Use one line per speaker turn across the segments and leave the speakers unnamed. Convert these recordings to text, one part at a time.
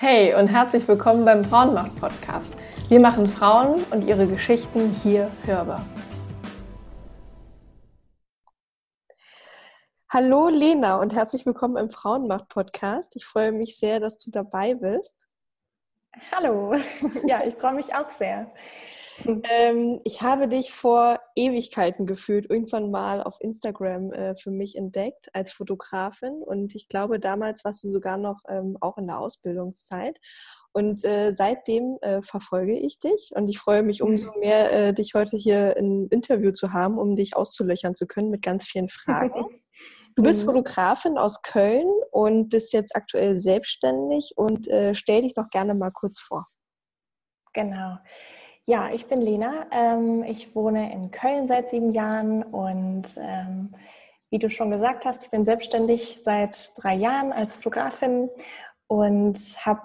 Hey und herzlich willkommen beim Frauenmacht-Podcast. Wir machen Frauen und ihre Geschichten hier hörbar. Hallo Lena und herzlich willkommen im Frauenmacht-Podcast. Ich freue mich sehr, dass du dabei bist.
Hallo, ja, ich freue mich auch sehr.
Ähm, ich habe dich vor Ewigkeiten gefühlt irgendwann mal auf Instagram äh, für mich entdeckt als Fotografin und ich glaube, damals warst du sogar noch ähm, auch in der Ausbildungszeit. Und äh, seitdem äh, verfolge ich dich und ich freue mich umso mhm. mehr, äh, dich heute hier im Interview zu haben, um dich auszulöchern zu können mit ganz vielen Fragen. Du bist mhm. Fotografin aus Köln und bist jetzt aktuell selbstständig und äh, stell dich doch gerne mal kurz vor.
Genau. Ja, ich bin Lena. Ähm, ich wohne in Köln seit sieben Jahren und ähm, wie du schon gesagt hast, ich bin selbstständig seit drei Jahren als Fotografin und habe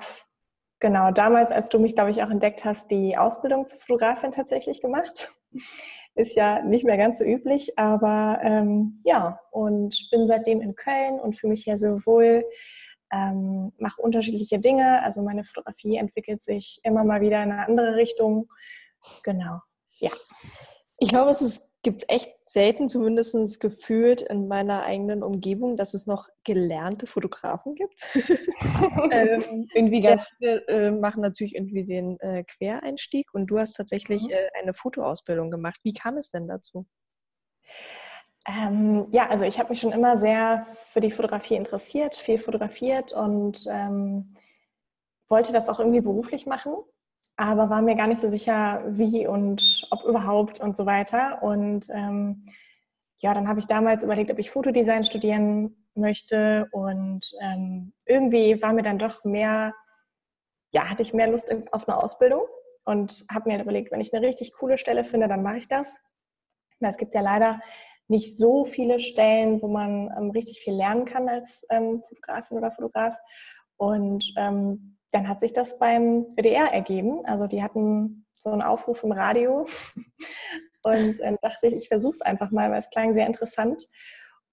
genau damals, als du mich, glaube ich, auch entdeckt hast, die Ausbildung zur Fotografin tatsächlich gemacht. Ist ja nicht mehr ganz so üblich, aber ähm, ja, und bin seitdem in Köln und fühle mich hier so wohl ähm, mache unterschiedliche Dinge. Also meine Fotografie entwickelt sich immer mal wieder in eine andere Richtung. Genau, ja.
Ich glaube, es gibt es echt selten, zumindest gefühlt in meiner eigenen Umgebung, dass es noch gelernte Fotografen gibt. ähm, irgendwie ganz viele äh, machen natürlich irgendwie den äh, Quereinstieg und du hast tatsächlich mhm. äh, eine Fotoausbildung gemacht. Wie kam es denn dazu?
Ähm, ja, also ich habe mich schon immer sehr für die Fotografie interessiert, viel fotografiert und ähm, wollte das auch irgendwie beruflich machen, aber war mir gar nicht so sicher, wie und ob überhaupt und so weiter. Und ähm, ja, dann habe ich damals überlegt, ob ich Fotodesign studieren möchte und ähm, irgendwie war mir dann doch mehr, ja, hatte ich mehr Lust auf eine Ausbildung und habe mir überlegt, wenn ich eine richtig coole Stelle finde, dann mache ich das. Es gibt ja leider nicht so viele Stellen, wo man ähm, richtig viel lernen kann als ähm, Fotografin oder Fotograf. Und ähm, dann hat sich das beim WDR ergeben. Also die hatten so einen Aufruf im Radio und dann dachte ich, ich versuche es einfach mal, weil es klang sehr interessant.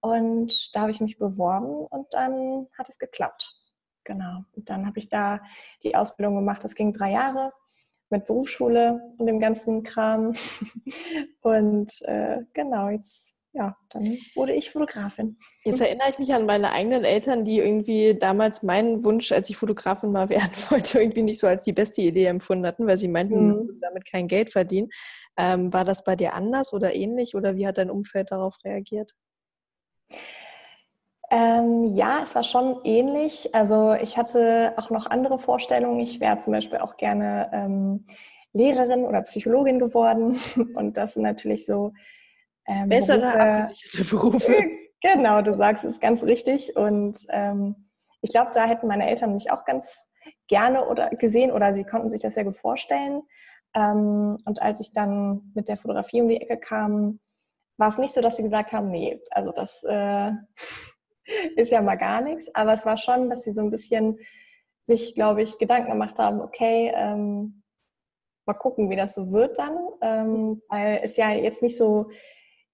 Und da habe ich mich beworben und dann hat es geklappt. Genau. Und dann habe ich da die Ausbildung gemacht. Das ging drei Jahre mit Berufsschule und dem ganzen Kram. Und äh, genau, jetzt ja, dann wurde ich Fotografin.
Jetzt erinnere ich mich an meine eigenen Eltern, die irgendwie damals meinen Wunsch, als ich Fotografin mal werden wollte, irgendwie nicht so als die beste Idee empfunden hatten, weil sie meinten, mhm. damit kein Geld verdienen. Ähm, war das bei dir anders oder ähnlich oder wie hat dein Umfeld darauf reagiert?
Ähm, ja, es war schon ähnlich. Also ich hatte auch noch andere Vorstellungen. Ich wäre zum Beispiel auch gerne ähm, Lehrerin oder Psychologin geworden. Und das sind natürlich so
ähm, Bessere Berufe, abgesicherte Berufe.
Genau, du sagst es ganz richtig. Und ähm, ich glaube, da hätten meine Eltern mich auch ganz gerne oder gesehen oder sie konnten sich das sehr gut vorstellen. Ähm, und als ich dann mit der Fotografie um die Ecke kam, war es nicht so, dass sie gesagt haben, nee, also das äh, ist ja mal gar nichts. Aber es war schon, dass sie so ein bisschen sich, glaube ich, Gedanken gemacht haben, okay, ähm, mal gucken, wie das so wird dann. Ähm, weil es ja jetzt nicht so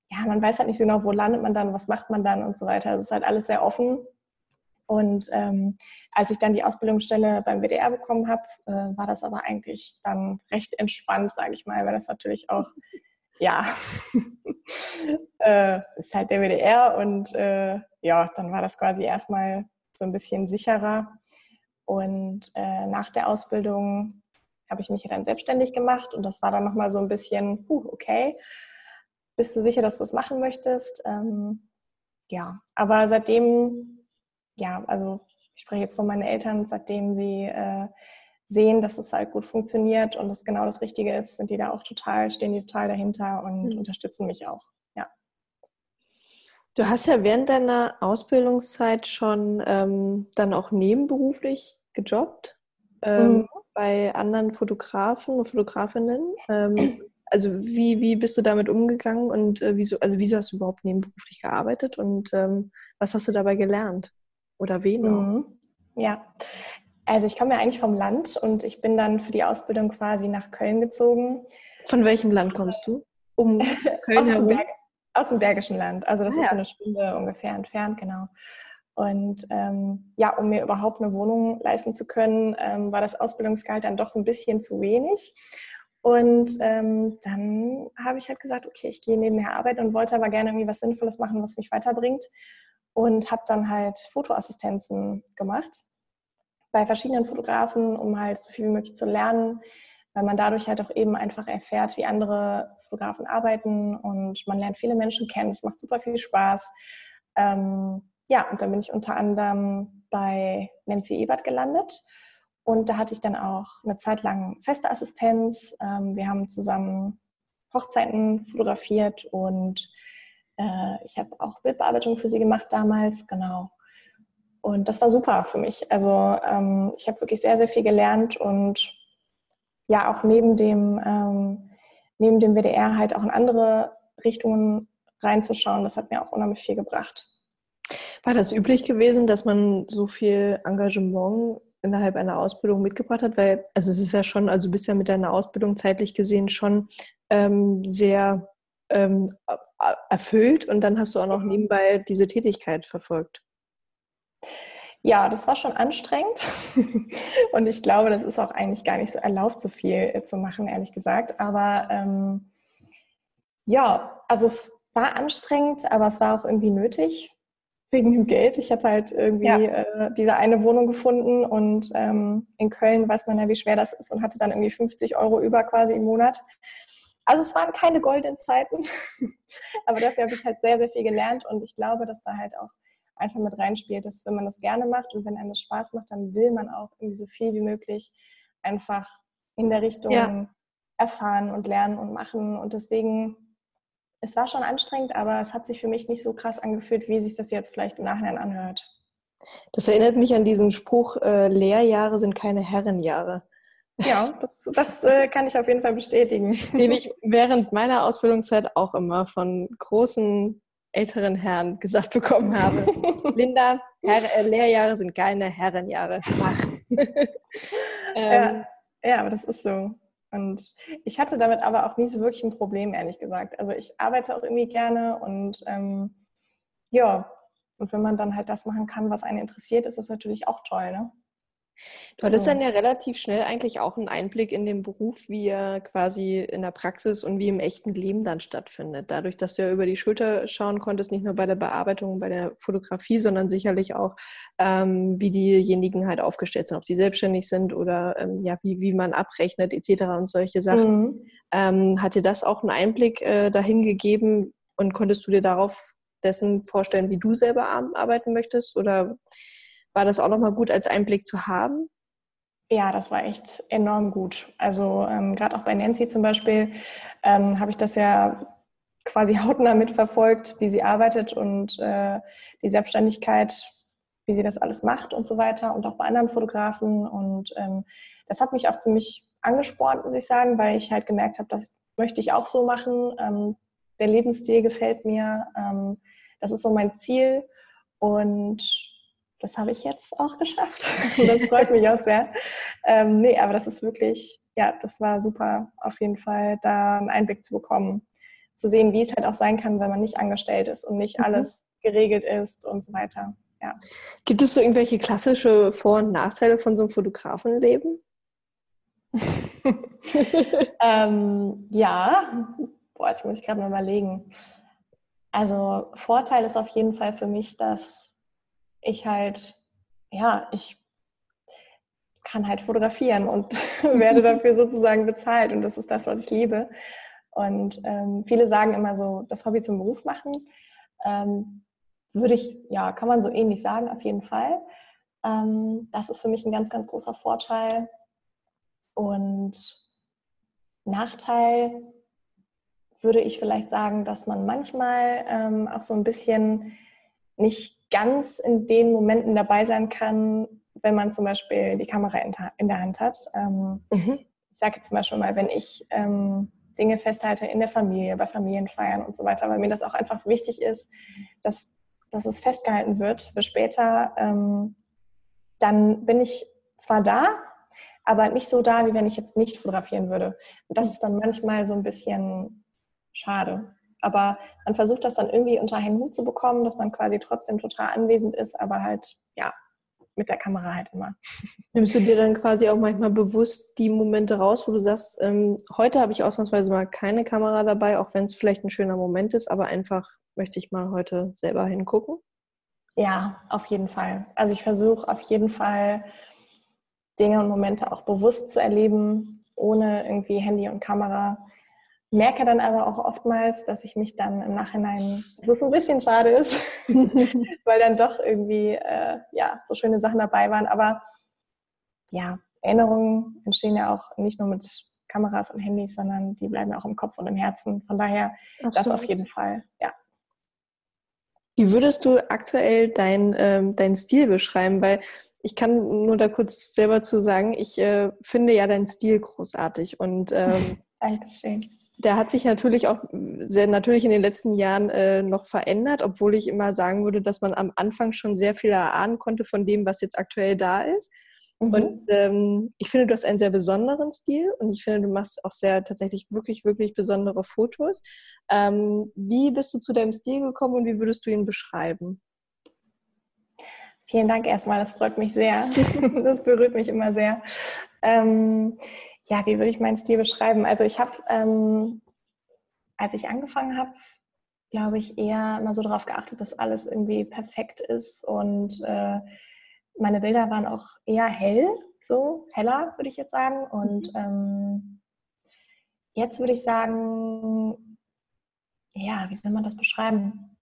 ja, man weiß halt nicht so genau, wo landet man dann, was macht man dann und so weiter. Das ist halt alles sehr offen. Und ähm, als ich dann die Ausbildungsstelle beim WDR bekommen habe, äh, war das aber eigentlich dann recht entspannt, sage ich mal, weil das natürlich auch, ja, äh, ist halt der WDR und äh, ja, dann war das quasi erstmal so ein bisschen sicherer. Und äh, nach der Ausbildung habe ich mich dann selbstständig gemacht und das war dann nochmal so ein bisschen, uh, okay, bist du sicher, dass du es machen möchtest? Ähm, ja, aber seitdem, ja, also ich spreche jetzt von meinen Eltern, seitdem sie äh, sehen, dass es halt gut funktioniert und es genau das Richtige ist, sind die da auch total, stehen die total dahinter und mhm. unterstützen mich auch. Ja.
Du hast ja während deiner Ausbildungszeit schon ähm, dann auch nebenberuflich gejobbt ähm, mhm. bei anderen Fotografen und Fotografinnen. Also wie, wie bist du damit umgegangen und äh, wieso, also wieso hast du überhaupt nebenberuflich gearbeitet und ähm, was hast du dabei gelernt? Oder wen mhm.
Ja, also ich komme ja eigentlich vom Land und ich bin dann für die Ausbildung quasi nach Köln gezogen.
Von welchem Land kommst du?
Um Köln aus, dem Berg, aus dem Bergischen Land. Also das ah, ist so eine Stunde ungefähr entfernt, genau. Und ähm, ja, um mir überhaupt eine Wohnung leisten zu können, ähm, war das Ausbildungsgehalt dann doch ein bisschen zu wenig. Und ähm, dann habe ich halt gesagt, okay, ich gehe nebenher arbeiten und wollte aber gerne irgendwie was Sinnvolles machen, was mich weiterbringt. Und habe dann halt Fotoassistenzen gemacht bei verschiedenen Fotografen, um halt so viel wie möglich zu lernen, weil man dadurch halt auch eben einfach erfährt, wie andere Fotografen arbeiten und man lernt viele Menschen kennen. Es macht super viel Spaß. Ähm, ja, und dann bin ich unter anderem bei Nancy Ebert gelandet. Und da hatte ich dann auch eine Zeit lang feste Assistenz. Ähm, wir haben zusammen Hochzeiten fotografiert und äh, ich habe auch Bildbearbeitung für sie gemacht damals, genau. Und das war super für mich. Also ähm, ich habe wirklich sehr, sehr viel gelernt und ja, auch neben dem, ähm, neben dem WDR halt auch in andere Richtungen reinzuschauen, das hat mir auch unheimlich viel gebracht.
War das üblich gewesen, dass man so viel Engagement innerhalb einer Ausbildung mitgebracht hat? Weil, also es ist ja schon, also du bist ja mit deiner Ausbildung zeitlich gesehen schon ähm, sehr ähm, erfüllt und dann hast du auch noch mhm. nebenbei diese Tätigkeit verfolgt.
Ja, das war schon anstrengend. Und ich glaube, das ist auch eigentlich gar nicht so erlaubt, so viel äh, zu machen, ehrlich gesagt. Aber ähm, ja, also es war anstrengend, aber es war auch irgendwie nötig wegen dem Geld. Ich hatte halt irgendwie ja. äh, diese eine Wohnung gefunden und ähm, in Köln weiß man ja, wie schwer das ist und hatte dann irgendwie 50 Euro über quasi im Monat. Also es waren keine goldenen Zeiten, aber dafür habe ich halt sehr, sehr viel gelernt und ich glaube, dass da halt auch einfach mit reinspielt, dass wenn man das gerne macht und wenn einem das Spaß macht, dann will man auch irgendwie so viel wie möglich einfach in der Richtung ja. erfahren und lernen und machen. Und deswegen, es war schon anstrengend, aber es hat sich für mich nicht so krass angefühlt, wie sich das jetzt vielleicht im Nachhinein anhört.
Das erinnert mich an diesen Spruch, äh, Lehrjahre sind keine Herrenjahre.
Ja, das, das äh, kann ich auf jeden Fall bestätigen.
Den ich während meiner Ausbildungszeit auch immer von großen älteren Herren gesagt bekommen habe. Linda, Herr, äh, Lehrjahre sind keine Herrenjahre.
Ähm, ja, ja, aber das ist so. Und ich hatte damit aber auch nie so wirklich ein Problem, ehrlich gesagt. Also ich arbeite auch irgendwie gerne und ähm, ja, und wenn man dann halt das machen kann, was einen interessiert, ist das natürlich auch toll, ne?
Du hattest dann ja relativ schnell eigentlich auch einen Einblick in den Beruf, wie er quasi in der Praxis und wie im echten Leben dann stattfindet. Dadurch, dass du ja über die Schulter schauen konntest, nicht nur bei der Bearbeitung, bei der Fotografie, sondern sicherlich auch, ähm, wie diejenigen halt aufgestellt sind, ob sie selbstständig sind oder ähm, ja, wie, wie man abrechnet etc. und solche Sachen. Mhm. Ähm, hat dir das auch einen Einblick äh, dahin gegeben und konntest du dir darauf dessen vorstellen, wie du selber arbeiten möchtest oder war das auch nochmal gut als Einblick zu haben?
Ja, das war echt enorm gut. Also ähm, gerade auch bei Nancy zum Beispiel ähm, habe ich das ja quasi hautnah mitverfolgt, wie sie arbeitet und äh, die Selbstständigkeit, wie sie das alles macht und so weiter und auch bei anderen Fotografen. Und ähm, das hat mich auch ziemlich angespornt, muss ich sagen, weil ich halt gemerkt habe, das möchte ich auch so machen. Ähm, der Lebensstil gefällt mir. Ähm, das ist so mein Ziel. Und das habe ich jetzt auch geschafft. das freut mich auch sehr. Ähm, nee, aber das ist wirklich, ja, das war super, auf jeden Fall da einen Einblick zu bekommen. Zu sehen, wie es halt auch sein kann, wenn man nicht angestellt ist und nicht mhm. alles geregelt ist und so weiter. Ja.
Gibt es so irgendwelche klassische Vor- und Nachteile von so einem Fotografenleben?
ähm, ja, boah, jetzt muss ich gerade mal überlegen. Also Vorteil ist auf jeden Fall für mich, dass ich halt, ja, ich kann halt fotografieren und werde dafür sozusagen bezahlt und das ist das, was ich liebe. Und ähm, viele sagen immer so, das Hobby zum Beruf machen. Ähm, würde ich, ja, kann man so ähnlich sagen, auf jeden Fall. Ähm, das ist für mich ein ganz, ganz großer Vorteil. Und Nachteil würde ich vielleicht sagen, dass man manchmal ähm, auch so ein bisschen nicht ganz in den Momenten dabei sein kann, wenn man zum Beispiel die Kamera in der Hand hat. Ähm, mhm. Ich sage jetzt zum Beispiel mal, wenn ich ähm, Dinge festhalte in der Familie, bei Familienfeiern und so weiter, weil mir das auch einfach wichtig ist, dass, dass es festgehalten wird für später, ähm, dann bin ich zwar da, aber nicht so da, wie wenn ich jetzt nicht fotografieren würde. Und das ist dann manchmal so ein bisschen schade. Aber man versucht das dann irgendwie unter einen Hut zu bekommen, dass man quasi trotzdem total anwesend ist, aber halt, ja, mit der Kamera halt immer.
Nimmst du dir dann quasi auch manchmal bewusst die Momente raus, wo du sagst, ähm, heute habe ich ausnahmsweise mal keine Kamera dabei, auch wenn es vielleicht ein schöner Moment ist, aber einfach möchte ich mal heute selber hingucken?
Ja, auf jeden Fall. Also ich versuche auf jeden Fall Dinge und Momente auch bewusst zu erleben, ohne irgendwie Handy und Kamera. Merke dann aber auch oftmals, dass ich mich dann im Nachhinein, dass es ein bisschen schade ist, weil dann doch irgendwie äh, ja, so schöne Sachen dabei waren. Aber ja, Erinnerungen entstehen ja auch nicht nur mit Kameras und Handys, sondern die bleiben auch im Kopf und im Herzen. Von daher Absolut. das auf jeden Fall, ja.
Wie würdest du aktuell deinen ähm, dein Stil beschreiben? Weil ich kann nur da kurz selber zu sagen, ich äh, finde ja deinen Stil großartig und ähm,
Dankeschön.
Der hat sich natürlich auch sehr natürlich in den letzten Jahren äh, noch verändert, obwohl ich immer sagen würde, dass man am Anfang schon sehr viel erahnen konnte von dem, was jetzt aktuell da ist. Mhm. Und ähm, ich finde, du hast einen sehr besonderen Stil und ich finde, du machst auch sehr tatsächlich wirklich, wirklich besondere Fotos. Ähm, wie bist du zu deinem Stil gekommen und wie würdest du ihn beschreiben?
Vielen Dank erstmal, das freut mich sehr. das berührt mich immer sehr. Ähm, ja, wie würde ich meinen Stil beschreiben? Also ich habe, ähm, als ich angefangen habe, glaube ich, eher immer so darauf geachtet, dass alles irgendwie perfekt ist und äh, meine Bilder waren auch eher hell, so heller, würde ich jetzt sagen. Und mhm. ähm, jetzt würde ich sagen, ja, wie soll man das beschreiben?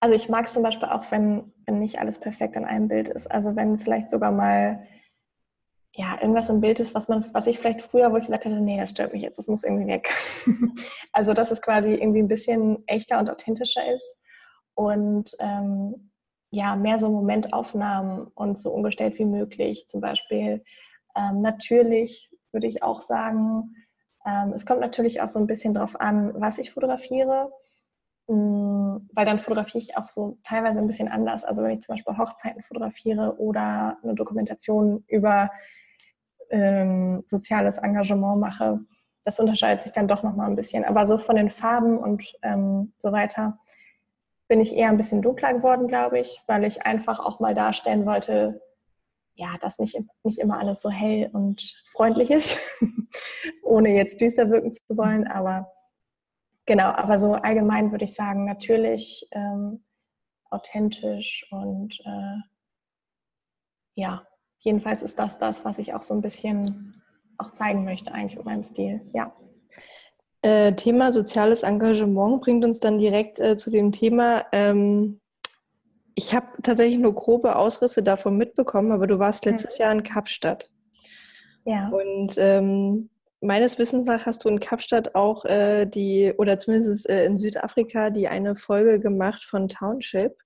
Also ich mag es zum Beispiel auch, wenn, wenn nicht alles perfekt an einem Bild ist. Also wenn vielleicht sogar mal ja, irgendwas im Bild ist, was man, was ich vielleicht früher, wo ich gesagt hätte, nee, das stört mich jetzt, das muss irgendwie weg. also dass es quasi irgendwie ein bisschen echter und authentischer ist. Und ähm, ja, mehr so Momentaufnahmen und so ungestellt wie möglich. Zum Beispiel ähm, natürlich würde ich auch sagen, ähm, es kommt natürlich auch so ein bisschen drauf an, was ich fotografiere, ähm, weil dann fotografiere ich auch so teilweise ein bisschen anders. Also wenn ich zum Beispiel Hochzeiten fotografiere oder eine Dokumentation über ähm, soziales Engagement mache, das unterscheidet sich dann doch nochmal ein bisschen. Aber so von den Farben und ähm, so weiter bin ich eher ein bisschen dunkler geworden, glaube ich, weil ich einfach auch mal darstellen wollte, ja, dass nicht, nicht immer alles so hell und freundlich ist, ohne jetzt düster wirken zu wollen. Aber genau, aber so allgemein würde ich sagen, natürlich ähm, authentisch und äh, ja, jedenfalls ist das das, was ich auch so ein bisschen auch zeigen möchte eigentlich mit meinem Stil. Ja.
Äh, Thema soziales Engagement bringt uns dann direkt äh, zu dem Thema. Ähm, ich habe tatsächlich nur grobe Ausrisse davon mitbekommen, aber du warst letztes ja. Jahr in Kapstadt. Ja. Und ähm, meines Wissens nach hast du in Kapstadt auch äh, die, oder zumindest äh, in Südafrika, die eine Folge gemacht von Township,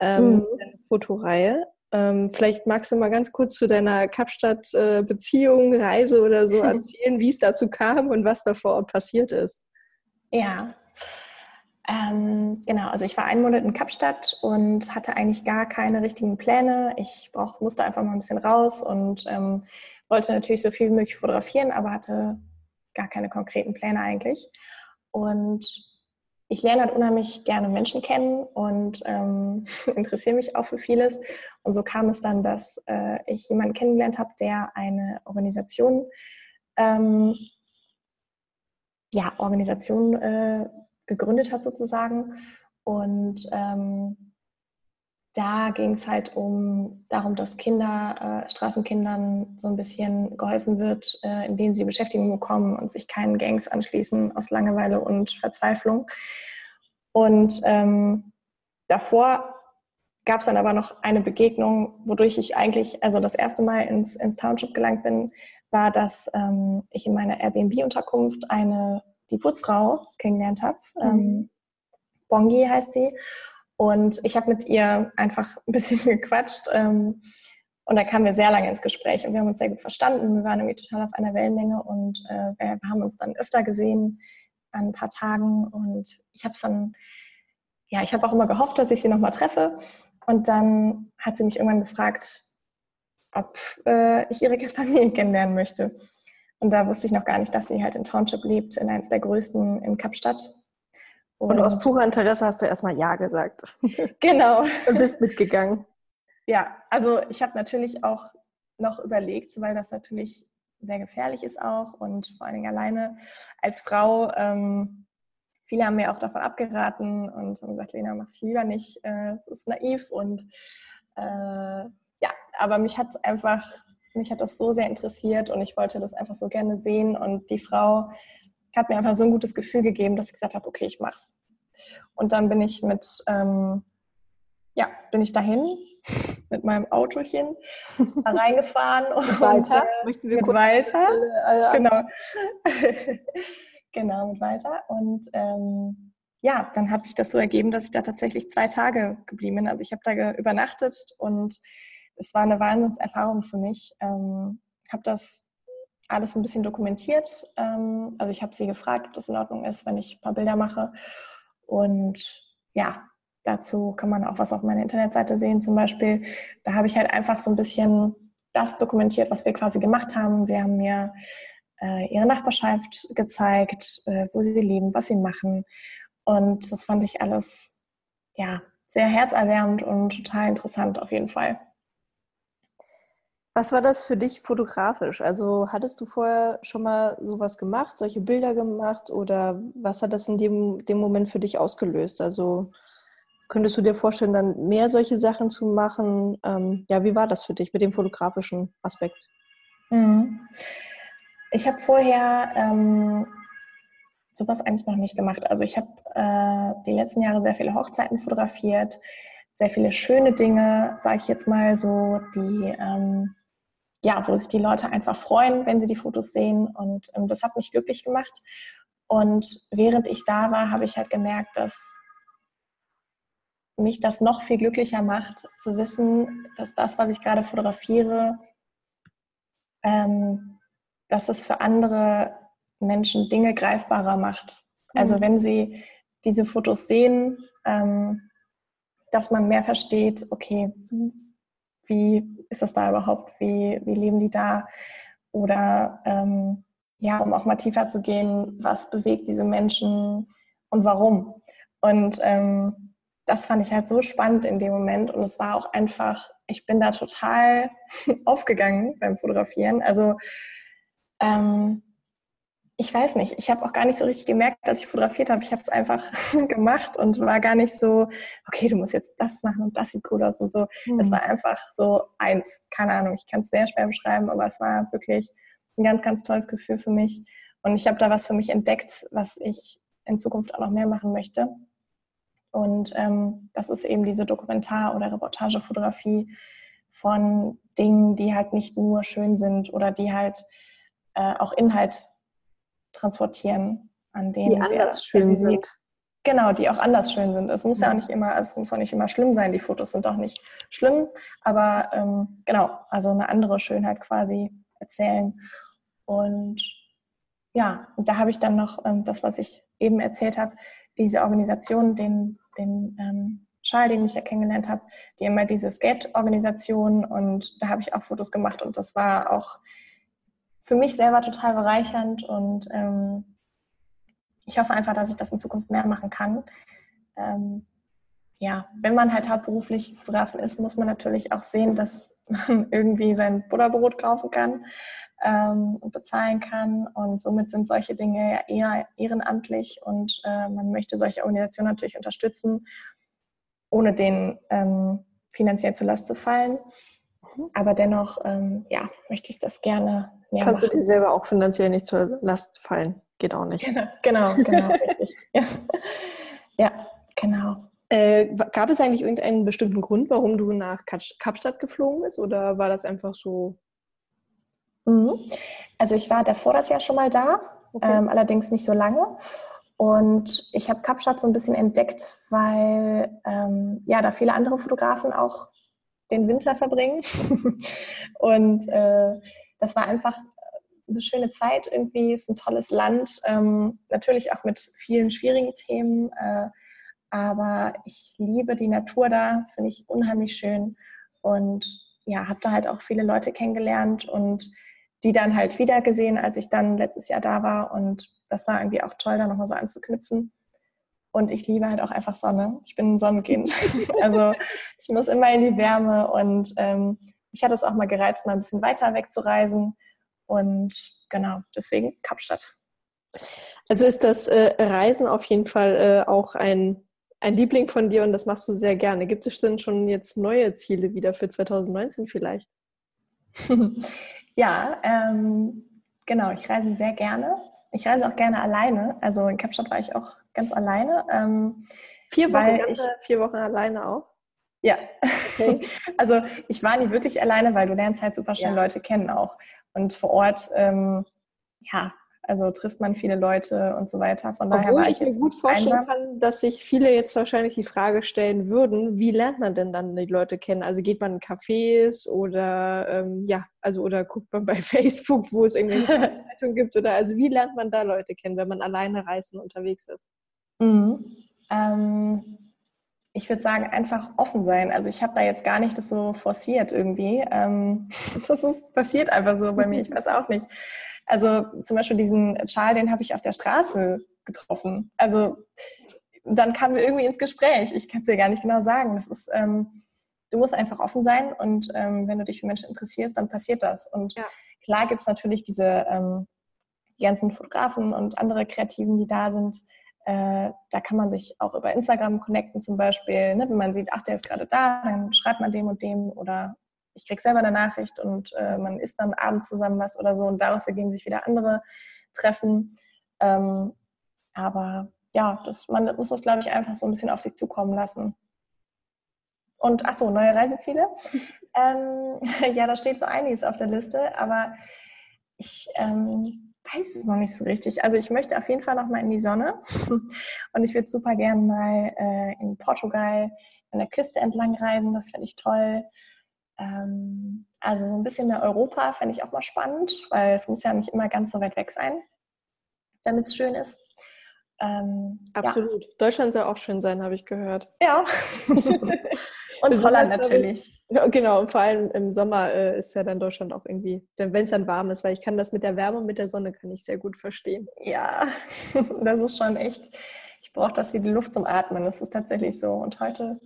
ähm, mhm. eine Fotoreihe. Ähm, vielleicht magst du mal ganz kurz zu deiner Kapstadt-Beziehung, äh, Reise oder so erzählen, wie es dazu kam und was da vor Ort passiert ist.
Ja, ähm, genau. Also ich war einen Monat in Kapstadt und hatte eigentlich gar keine richtigen Pläne. Ich brauch, musste einfach mal ein bisschen raus und ähm, wollte natürlich so viel wie möglich fotografieren, aber hatte gar keine konkreten Pläne eigentlich. Und ich lerne halt unheimlich gerne Menschen kennen und ähm, interessiere mich auch für vieles. Und so kam es dann, dass äh, ich jemanden kennengelernt habe, der eine Organisation, ähm, ja, Organisation äh, gegründet hat sozusagen. Und ähm, da ging es halt um darum, dass Kinder, äh, Straßenkindern so ein bisschen geholfen wird, äh, indem sie Beschäftigung bekommen und sich keinen Gangs anschließen aus Langeweile und Verzweiflung. Und ähm, davor gab es dann aber noch eine Begegnung, wodurch ich eigentlich, also das erste Mal ins, ins Township gelangt bin, war, dass ähm, ich in meiner Airbnb-Unterkunft eine, die Putzfrau kennengelernt habe. Mhm. Ähm, Bongi heißt sie. Und ich habe mit ihr einfach ein bisschen gequatscht. Ähm, und da kamen wir sehr lange ins Gespräch und wir haben uns sehr gut verstanden. Wir waren irgendwie total auf einer Wellenlänge und äh, wir haben uns dann öfter gesehen an ein paar Tagen. Und ich habe es dann, ja, ich habe auch immer gehofft, dass ich sie nochmal treffe. Und dann hat sie mich irgendwann gefragt, ob äh, ich ihre Familie kennenlernen möchte. Und da wusste ich noch gar nicht, dass sie halt in Township lebt, in eines der größten in Kapstadt.
Und, und aus purer Interesse hast du erstmal Ja gesagt.
Genau.
und bist mitgegangen.
Ja, also ich habe natürlich auch noch überlegt, weil das natürlich sehr gefährlich ist auch und vor allen Dingen alleine als Frau. Ähm, viele haben mir auch davon abgeraten und haben gesagt, Lena, mach es lieber nicht, äh, es ist naiv und äh, ja, aber mich hat einfach, mich hat das so sehr interessiert und ich wollte das einfach so gerne sehen und die Frau hat mir einfach so ein gutes Gefühl gegeben, dass ich gesagt habe, okay, ich mach's. Und dann bin ich mit, ähm, ja, bin ich dahin mit meinem Autochen da reingefahren und
weiter.
Äh, Möchten wir mit Walter. Äh, genau. genau, mit Walter. Und ähm, ja, dann hat sich das so ergeben, dass ich da tatsächlich zwei Tage geblieben bin. Also ich habe da übernachtet und es war eine Wahnsinnserfahrung für mich. Ähm, habe das alles ein bisschen dokumentiert. Ähm, also ich habe sie gefragt, ob das in Ordnung ist, wenn ich ein paar Bilder mache. Und ja, dazu kann man auch was auf meiner Internetseite sehen zum Beispiel. Da habe ich halt einfach so ein bisschen das dokumentiert, was wir quasi gemacht haben. Sie haben mir äh, ihre Nachbarschaft gezeigt, äh, wo sie leben, was sie machen. Und das fand ich alles ja sehr herzerwärmend und total interessant auf jeden Fall.
Was war das für dich fotografisch? Also hattest du vorher schon mal sowas gemacht, solche Bilder gemacht oder was hat das in dem, dem Moment für dich ausgelöst? Also könntest du dir vorstellen, dann mehr solche Sachen zu machen? Ähm, ja, wie war das für dich mit dem fotografischen Aspekt?
Mhm. Ich habe vorher ähm, sowas eigentlich noch nicht gemacht. Also ich habe äh, die letzten Jahre sehr viele Hochzeiten fotografiert, sehr viele schöne Dinge, sage ich jetzt mal so, die ähm, ja, wo sich die Leute einfach freuen, wenn sie die Fotos sehen. Und ähm, das hat mich glücklich gemacht. Und während ich da war, habe ich halt gemerkt, dass mich das noch viel glücklicher macht, zu wissen, dass das, was ich gerade fotografiere, ähm, dass es für andere Menschen Dinge greifbarer macht. Also mhm. wenn sie diese Fotos sehen, ähm, dass man mehr versteht, okay, wie ist das da überhaupt, wie, wie leben die da? Oder ähm, ja, um auch mal tiefer zu gehen, was bewegt diese Menschen und warum? Und ähm, das fand ich halt so spannend in dem Moment und es war auch einfach, ich bin da total aufgegangen beim Fotografieren. Also ähm, ich weiß nicht, ich habe auch gar nicht so richtig gemerkt, dass ich fotografiert habe. Ich habe es einfach gemacht und war gar nicht so, okay, du musst jetzt das machen und das sieht cool aus und so. Mhm. Es war einfach so eins, keine Ahnung, ich kann es sehr schwer beschreiben, aber es war wirklich ein ganz, ganz tolles Gefühl für mich. Und ich habe da was für mich entdeckt, was ich in Zukunft auch noch mehr machen möchte. Und ähm, das ist eben diese Dokumentar- oder Reportagefotografie von Dingen, die halt nicht nur schön sind oder die halt äh, auch Inhalt transportieren, an denen
die anders schön sind.
Genau, die auch anders schön sind. Es muss ja. ja auch nicht immer, es muss auch nicht immer schlimm sein. Die Fotos sind auch nicht schlimm, aber ähm, genau, also eine andere Schönheit quasi erzählen. Und ja, da habe ich dann noch ähm, das, was ich eben erzählt habe, diese Organisation, den, den ähm, Schal, den ich ja kennengelernt habe, die immer diese Skate-Organisation und da habe ich auch Fotos gemacht und das war auch für mich selber total bereichernd und ähm, ich hoffe einfach, dass ich das in Zukunft mehr machen kann. Ähm, ja, wenn man halt hauptberuflich Fotografin ist, muss man natürlich auch sehen, dass man irgendwie sein Butterbrot kaufen kann ähm, und bezahlen kann. Und somit sind solche Dinge ja eher ehrenamtlich und äh, man möchte solche Organisationen natürlich unterstützen, ohne denen ähm, finanziell zur Last zu fallen. Aber dennoch, ähm, ja, möchte ich das gerne
mehr Kannst machen. du dir selber auch finanziell nicht zur Last fallen? Geht auch nicht.
Genau, genau, genau richtig. Ja. ja, genau.
Äh, gab es eigentlich irgendeinen bestimmten Grund, warum du nach Kapstadt geflogen bist? Oder war das einfach so?
Mhm. Also ich war davor das Jahr schon mal da, okay. ähm, allerdings nicht so lange. Und ich habe Kapstadt so ein bisschen entdeckt, weil ähm, ja da viele andere Fotografen auch den Winter verbringen. und äh, das war einfach eine schöne Zeit irgendwie, es ist ein tolles Land, ähm, natürlich auch mit vielen schwierigen Themen, äh, aber ich liebe die Natur da, das finde ich unheimlich schön und ja, habe da halt auch viele Leute kennengelernt und die dann halt wieder gesehen, als ich dann letztes Jahr da war und das war irgendwie auch toll, da nochmal so anzuknüpfen. Und ich liebe halt auch einfach Sonne. Ich bin ein Sonnenkind. also ich muss immer in die Wärme und ähm, mich hat es auch mal gereizt, mal ein bisschen weiter wegzureisen. Und genau, deswegen Kapstadt.
Also ist das äh, Reisen auf jeden Fall äh, auch ein, ein Liebling von dir und das machst du sehr gerne. Gibt es denn schon jetzt neue Ziele wieder für 2019 vielleicht?
ja, ähm, genau, ich reise sehr gerne. Ich reise auch gerne alleine. Also in Kapstadt war ich auch ganz alleine. Ähm,
vier Wochen, ganze ich, vier Wochen alleine auch?
Ja. Okay. also ich war nie wirklich alleine, weil du lernst halt super schnell ja. Leute kennen auch. Und vor Ort, ähm, ja, also trifft man viele Leute und so weiter. Von daher
Obwohl
war
ich, ich mir gut vorstellen einsam. kann, dass sich viele jetzt wahrscheinlich die Frage stellen würden, wie lernt man denn dann die Leute kennen? Also geht man in Cafés oder ähm, ja, also oder guckt man bei Facebook, wo es irgendwelche Zeitungen gibt oder also wie lernt man da Leute kennen, wenn man alleine reist und unterwegs ist?
Mhm. Ähm, ich würde sagen, einfach offen sein. Also ich habe da jetzt gar nicht das so forciert irgendwie. Ähm, das ist passiert einfach so bei mir. Ich weiß auch nicht. Also zum Beispiel diesen Charles, den habe ich auf der Straße getroffen. Also dann kamen wir irgendwie ins Gespräch. Ich kann es dir gar nicht genau sagen. Das ist, ähm, du musst einfach offen sein und ähm, wenn du dich für Menschen interessierst, dann passiert das. Und ja. klar gibt es natürlich diese ähm, ganzen Fotografen und andere Kreativen, die da sind. Äh, da kann man sich auch über Instagram connecten zum Beispiel. Ne? Wenn man sieht, ach, der ist gerade da, dann schreibt man dem und dem oder ich kriege selber eine Nachricht und äh, man isst dann abends zusammen was oder so und daraus ergeben sich wieder andere Treffen. Ähm, aber ja, das, man muss das, glaube ich, einfach so ein bisschen auf sich zukommen lassen. Und achso, neue Reiseziele. ähm, ja, da steht so einiges auf der Liste, aber ich ähm, weiß es noch nicht so richtig. Also ich möchte auf jeden Fall noch mal in die Sonne und ich würde super gerne mal äh, in Portugal an der Küste entlang reisen. Das fände ich toll. Ähm, also so ein bisschen mehr Europa fände ich auch mal spannend, weil es muss ja nicht immer ganz so weit weg sein, damit es schön ist.
Ähm, Absolut. Ja. Deutschland soll auch schön sein, habe ich gehört.
Ja. und Holland natürlich.
Ja, genau, und vor allem im Sommer äh, ist ja dann Deutschland auch irgendwie, wenn es dann warm ist, weil ich kann das mit der Wärme und mit der Sonne kann ich sehr gut verstehen.
Ja, das ist schon echt, ich brauche das wie die Luft zum Atmen. Das ist tatsächlich so. Und heute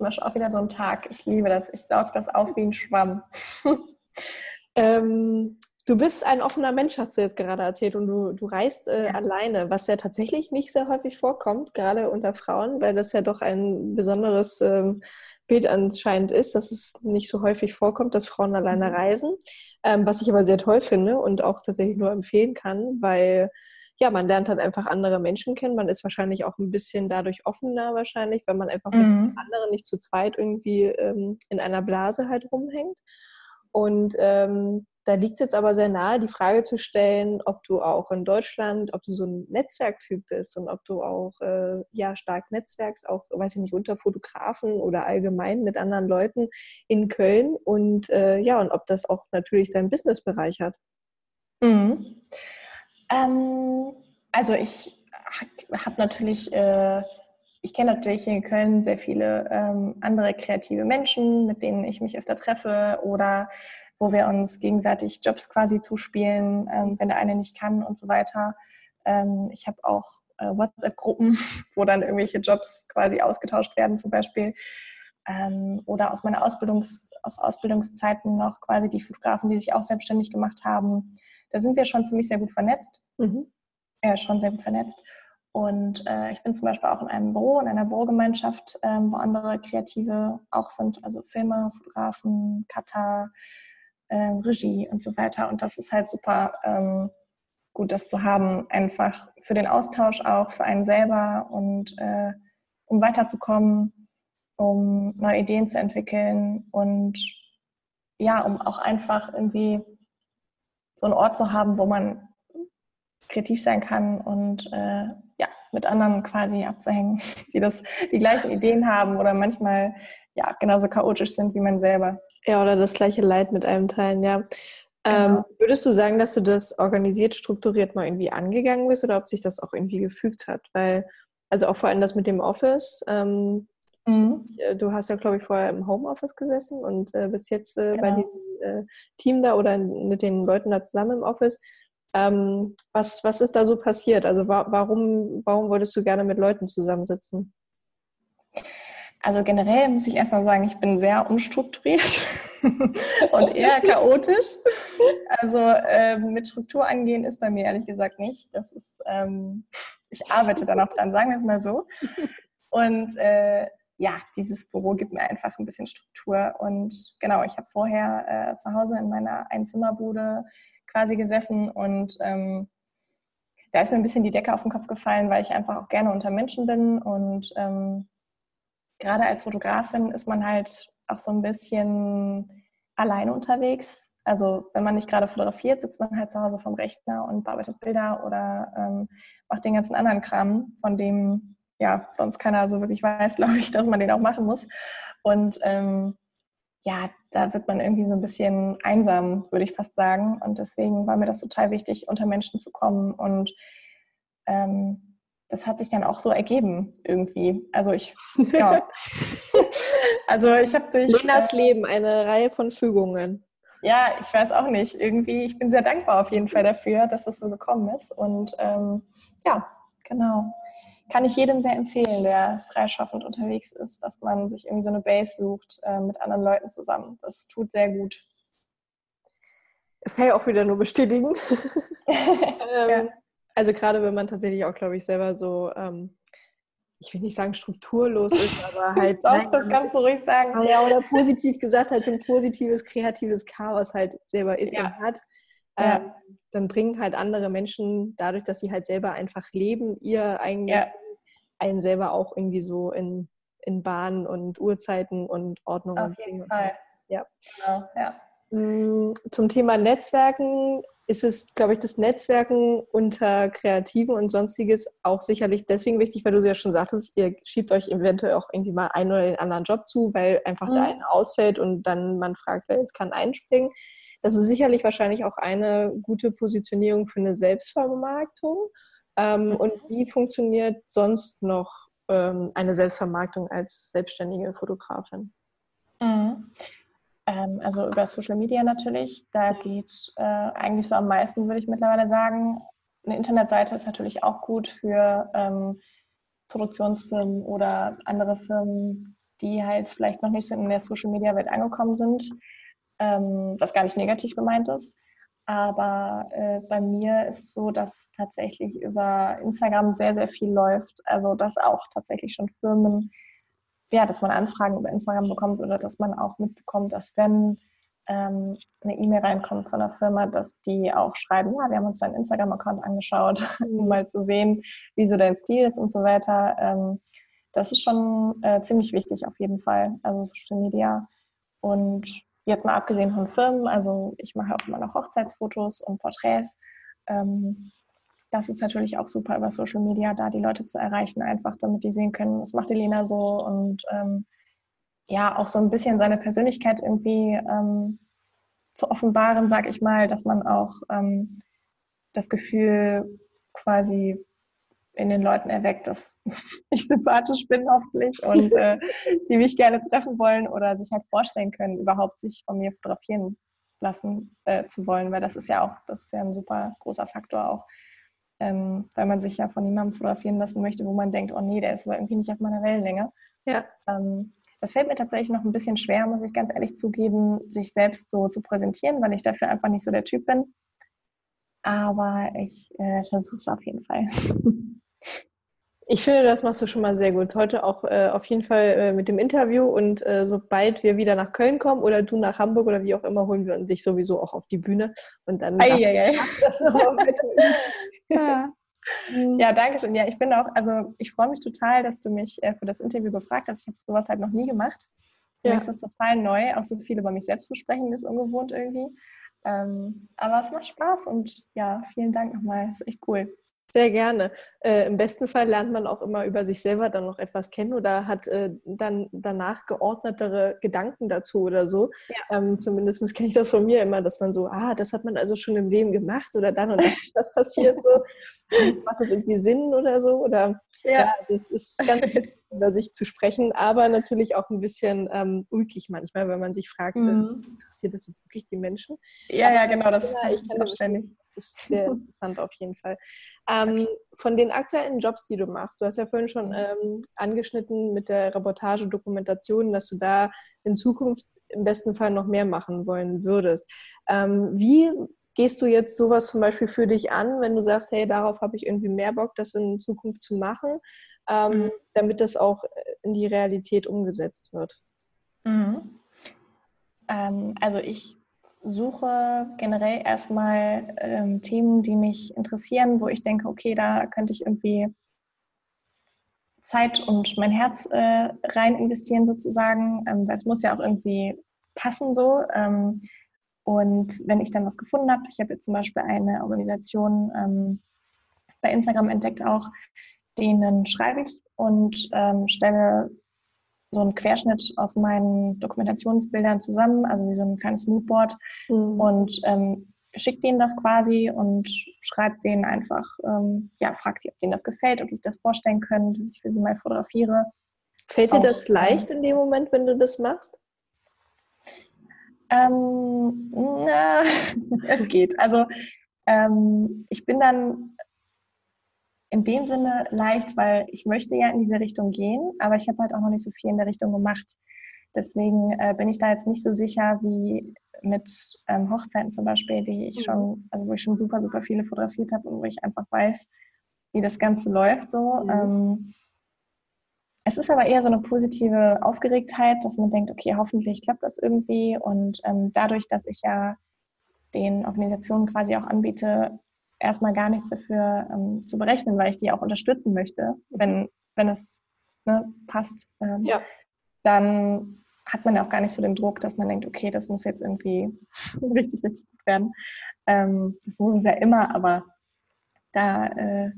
zum Beispiel auch wieder so ein Tag. Ich liebe das. Ich saug das auf wie ein Schwamm.
ähm, du bist ein offener Mensch, hast du jetzt gerade erzählt, und du, du reist äh, ja. alleine, was ja tatsächlich nicht sehr häufig vorkommt, gerade unter Frauen, weil das ja doch ein besonderes ähm, Bild anscheinend ist, dass es nicht so häufig vorkommt, dass Frauen alleine mhm. reisen. Ähm, was ich aber sehr toll finde und auch tatsächlich nur empfehlen kann, weil ja, man lernt halt einfach andere Menschen kennen. Man ist wahrscheinlich auch ein bisschen dadurch offener wahrscheinlich, weil man einfach mhm. mit anderen nicht zu zweit irgendwie ähm, in einer Blase halt rumhängt. Und ähm, da liegt jetzt aber sehr nahe, die Frage zu stellen, ob du auch in Deutschland, ob du so ein Netzwerktyp bist und ob du auch äh, ja stark netzwerkst, auch, weiß ich nicht, unter Fotografen oder allgemein mit anderen Leuten in Köln und äh, ja, und ob das auch natürlich dein Business bereichert.
Mhm. Ähm, also ich habe natürlich, äh, ich kenne natürlich in Köln sehr viele ähm, andere kreative Menschen, mit denen ich mich öfter treffe oder wo wir uns gegenseitig Jobs quasi zuspielen, ähm, wenn der eine nicht kann und so weiter. Ähm, ich habe auch äh, WhatsApp-Gruppen, wo dann irgendwelche Jobs quasi ausgetauscht werden zum Beispiel. Ähm, oder aus meiner Ausbildungs-, aus Ausbildungszeiten noch quasi die Fotografen, die sich auch selbstständig gemacht haben da sind wir schon ziemlich sehr gut vernetzt. Mhm. Ja, schon sehr gut vernetzt. Und äh, ich bin zum Beispiel auch in einem Büro, in einer Bürogemeinschaft, ähm, wo andere Kreative auch sind, also Filmer, Fotografen, Cutter, äh, Regie und so weiter. Und das ist halt super ähm, gut, das zu haben, einfach für den Austausch auch, für einen selber und äh, um weiterzukommen, um neue Ideen zu entwickeln und ja, um auch einfach irgendwie so einen Ort zu haben, wo man kreativ sein kann und äh, ja, mit anderen quasi abzuhängen, die das, die gleichen Ideen haben oder manchmal ja genauso chaotisch sind wie man selber.
Ja, oder das gleiche Leid mit einem teilen, ja. Ähm, genau. würdest du sagen, dass du das organisiert, strukturiert mal irgendwie angegangen bist oder ob sich das auch irgendwie gefügt hat? Weil, also auch vor allem das mit dem Office, ähm, Mhm. Äh, du hast ja, glaube ich, vorher im Homeoffice gesessen und äh, bist jetzt äh, genau. bei diesem äh, Team da oder mit den Leuten da zusammen im Office. Ähm, was, was ist da so passiert? Also wa warum, warum wolltest du gerne mit Leuten zusammensitzen?
Also generell muss ich erstmal sagen, ich bin sehr unstrukturiert und eher chaotisch. Also äh, mit Struktur angehen ist bei mir ehrlich gesagt nicht. Das ist, ähm, ich arbeite da noch dran, sagen wir es mal so. Und äh, ja, dieses Büro gibt mir einfach ein bisschen Struktur. Und genau, ich habe vorher äh, zu Hause in meiner Einzimmerbude quasi gesessen und ähm, da ist mir ein bisschen die Decke auf den Kopf gefallen, weil ich einfach auch gerne unter Menschen bin und ähm, gerade als Fotografin ist man halt auch so ein bisschen alleine unterwegs. Also wenn man nicht gerade fotografiert, sitzt man halt zu Hause vom Rechner und bearbeitet Bilder oder ähm, macht den ganzen anderen Kram, von dem ja sonst keiner so wirklich weiß, glaube ich, dass man den auch machen muss. Und ähm, ja, da wird man irgendwie so ein bisschen einsam, würde ich fast sagen. Und deswegen war mir das total wichtig, unter Menschen zu kommen. Und ähm, das hat sich dann auch so ergeben irgendwie. Also ich, ja.
also ich habe durch... Lenas äh, Leben, eine Reihe von Fügungen.
Ja, ich weiß auch nicht. Irgendwie, ich bin sehr dankbar auf jeden Fall dafür, dass es so gekommen ist. Und ähm, ja, genau kann ich jedem sehr empfehlen, der freischaffend unterwegs ist, dass man sich irgendwie so eine Base sucht äh, mit anderen Leuten zusammen. Das tut sehr gut.
Das kann ich auch wieder nur bestätigen. ähm, ja. Also gerade wenn man tatsächlich auch, glaube ich, selber so, ähm, ich will nicht sagen strukturlos ist, aber halt.
Doch, nein, das kannst du ruhig sagen.
Ah ja, oder positiv gesagt, halt so ein positives, kreatives Chaos halt selber ist ja. und hat. Ja. Ähm, dann bringen halt andere Menschen dadurch, dass sie halt selber einfach leben, ihr eigenes ja einen selber auch irgendwie so in, in Bahnen und Uhrzeiten und Ordnung
Auf
und
jeden Fall.
So. Ja. Genau, ja. Mm, zum Thema Netzwerken ist es, glaube ich, das Netzwerken unter Kreativen und Sonstiges auch sicherlich deswegen wichtig, weil du ja schon sagtest, ihr schiebt euch eventuell auch irgendwie mal einen oder den anderen Job zu, weil einfach mhm. der eine ausfällt und dann man fragt, wer jetzt kann einspringen. Das ist sicherlich wahrscheinlich auch eine gute Positionierung für eine Selbstvermarktung. Ähm, mhm. und wie funktioniert sonst noch ähm, eine Selbstvermarktung als selbstständige Fotografin?
Mhm. Ähm, also über Social Media natürlich. Da geht äh, eigentlich so am meisten, würde ich mittlerweile sagen. Eine Internetseite ist natürlich auch gut für ähm, Produktionsfirmen oder andere Firmen, die halt vielleicht noch nicht so in der Social Media Welt angekommen sind, ähm, was gar nicht negativ gemeint ist. Aber äh, bei mir ist es so, dass tatsächlich über Instagram sehr, sehr viel läuft. Also dass auch tatsächlich schon Firmen, ja, dass man Anfragen über Instagram bekommt oder dass man auch mitbekommt, dass wenn ähm, eine E-Mail reinkommt von einer Firma, dass die auch schreiben, ja, wir haben uns deinen Instagram-Account angeschaut, um mal zu sehen, wie so dein Stil ist und so weiter. Ähm, das ist schon äh, ziemlich wichtig auf jeden Fall, also Social Media. Und Jetzt mal abgesehen von Firmen, also ich mache auch immer noch Hochzeitsfotos und Porträts. Ähm, das ist natürlich auch super über Social Media, da die Leute zu erreichen, einfach damit die sehen können, was macht Elena so und ähm, ja, auch so ein bisschen seine Persönlichkeit irgendwie ähm, zu offenbaren, sage ich mal, dass man auch ähm, das Gefühl quasi in den Leuten erweckt, dass ich sympathisch bin hoffentlich und äh, die mich gerne treffen wollen oder sich halt vorstellen können, überhaupt sich von mir fotografieren lassen äh, zu wollen, weil das ist ja auch, das ist ja ein super großer Faktor auch, ähm, weil man sich ja von niemandem fotografieren lassen möchte, wo man denkt, oh nee, der ist aber irgendwie nicht auf meiner Wellenlänge. Ja. Ähm, das fällt mir tatsächlich noch ein bisschen schwer, muss ich ganz ehrlich zugeben, sich selbst so zu präsentieren, weil ich dafür einfach nicht so der Typ bin. Aber ich äh, versuche es auf jeden Fall.
Ich finde, das machst du schon mal sehr gut. Heute auch äh, auf jeden Fall äh, mit dem Interview und äh, sobald wir wieder nach Köln kommen oder du nach Hamburg oder wie auch immer, holen wir dich sowieso auch auf die Bühne und dann. Ei, ei, ei.
ja. ja, danke schön. Ja, ich bin auch, also ich freue mich total, dass du mich äh, für das Interview gefragt hast. Ich habe sowas halt noch nie gemacht. Ja. Mir ist das total neu, auch so viel über mich selbst zu sprechen, ist ungewohnt irgendwie. Ähm, aber es macht Spaß und ja, vielen Dank nochmal. Das ist echt cool.
Sehr gerne. Äh, Im besten Fall lernt man auch immer über sich selber dann noch etwas kennen oder hat äh, dann danach geordnetere Gedanken dazu oder so. Ja. Ähm, Zumindest kenne ich das von mir immer, dass man so, ah, das hat man also schon im Leben gemacht oder dann und das, das passiert so. Und macht das irgendwie Sinn oder so. Oder ja, ja das ist ganz über sich zu sprechen, aber natürlich auch ein bisschen ähm, ulkig manchmal, wenn man sich fragt, mhm. interessiert das jetzt wirklich die Menschen?
Ja, aber, ja, genau, das ja, ich kann ständig.
Das ist sehr interessant auf jeden Fall. Ähm, von den aktuellen Jobs, die du machst, du hast ja vorhin schon mhm. ähm, angeschnitten mit der Reportage, Dokumentation, dass du da in Zukunft im besten Fall noch mehr machen wollen würdest. Ähm, wie gehst du jetzt sowas zum Beispiel für dich an, wenn du sagst, hey, darauf habe ich irgendwie mehr Bock, das in Zukunft zu machen, ähm, mhm. damit das auch in die Realität umgesetzt wird?
Mhm. Ähm, also ich suche generell erstmal ähm, Themen, die mich interessieren, wo ich denke, okay, da könnte ich irgendwie Zeit und mein Herz äh, rein investieren sozusagen, ähm, weil es muss ja auch irgendwie passen so. Ähm, und wenn ich dann was gefunden habe, ich habe jetzt zum Beispiel eine Organisation ähm, bei Instagram entdeckt auch, denen schreibe ich und ähm, stelle so einen Querschnitt aus meinen Dokumentationsbildern zusammen, also wie so ein kleines Moodboard mhm. und ähm, schickt denen das quasi und schreibt denen einfach, ähm, ja, fragt die, ob denen das gefällt, ob die sich das vorstellen können, dass ich für sie mal fotografiere.
Fällt dir das leicht in dem Moment, wenn du das machst?
Ähm, na, es geht. Also ähm, ich bin dann in dem Sinne leicht, weil ich möchte ja in diese Richtung gehen, aber ich habe halt auch noch nicht so viel in der Richtung gemacht. Deswegen äh, bin ich da jetzt nicht so sicher wie mit ähm, Hochzeiten zum Beispiel, die ich mhm. schon, also wo ich schon super, super viele fotografiert habe und wo ich einfach weiß, wie das Ganze läuft so. Mhm. Ähm, es ist aber eher so eine positive Aufgeregtheit, dass man denkt, okay, hoffentlich klappt das irgendwie. Und ähm, dadurch, dass ich ja den Organisationen quasi auch anbiete, erstmal gar nichts dafür ähm, zu berechnen, weil ich die auch unterstützen möchte, wenn, wenn es ne, passt, ähm, ja. dann hat man ja auch gar nicht so den Druck, dass man denkt, okay, das muss jetzt irgendwie richtig, richtig gut werden. Ähm, das muss es ja immer, aber da äh,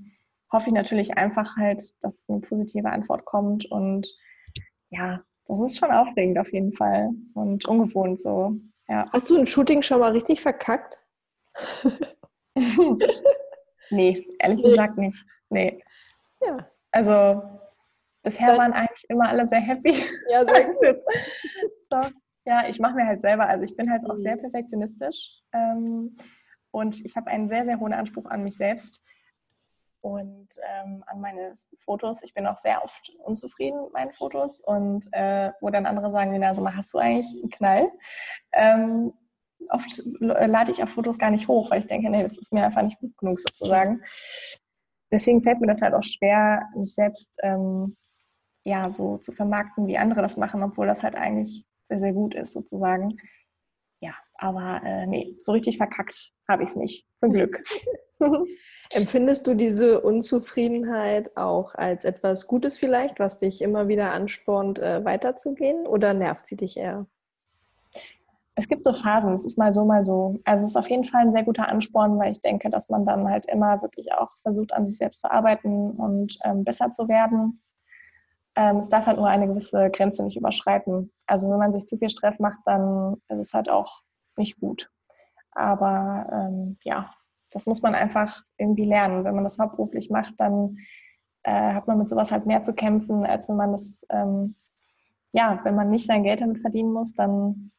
hoffe ich natürlich einfach halt, dass eine positive Antwort kommt und ja, das ist schon aufregend auf jeden Fall und ungewohnt so. Ja.
Hast du ein Shooting schon mal richtig verkackt?
nee, ehrlich nee. gesagt nicht. Nee. Ja. Also bisher waren eigentlich immer alle sehr happy. Ja, sehr gut. so. Ja, ich mache mir halt selber, also ich bin halt auch sehr mhm. perfektionistisch ähm, und ich habe einen sehr, sehr hohen Anspruch an mich selbst und ähm, an meine Fotos. Ich bin auch sehr oft unzufrieden mit meinen Fotos und äh, wo dann andere sagen, also hast du eigentlich einen Knall? Ähm, oft lade ich auch Fotos gar nicht hoch, weil ich denke, nee, das ist mir einfach nicht gut genug sozusagen. Deswegen fällt mir das halt auch schwer, mich selbst ähm, ja so zu vermarkten, wie andere das machen, obwohl das halt eigentlich sehr, sehr gut ist sozusagen. Ja, aber äh, nee, so richtig verkackt habe ich es nicht, zum Glück.
Empfindest du diese Unzufriedenheit auch als etwas Gutes vielleicht, was dich immer wieder anspornt, äh, weiterzugehen oder nervt sie dich eher?
Es gibt so Phasen, es ist mal so, mal so. Also es ist auf jeden Fall ein sehr guter Ansporn, weil ich denke, dass man dann halt immer wirklich auch versucht, an sich selbst zu arbeiten und ähm, besser zu werden. Ähm, es darf halt nur eine gewisse Grenze nicht überschreiten. Also wenn man sich zu viel Stress macht, dann ist es halt auch nicht gut. Aber ähm, ja, das muss man einfach irgendwie lernen. Wenn man das hauptberuflich macht, dann äh, hat man mit sowas halt mehr zu kämpfen, als wenn man das, ähm, ja, wenn man nicht sein Geld damit verdienen muss, dann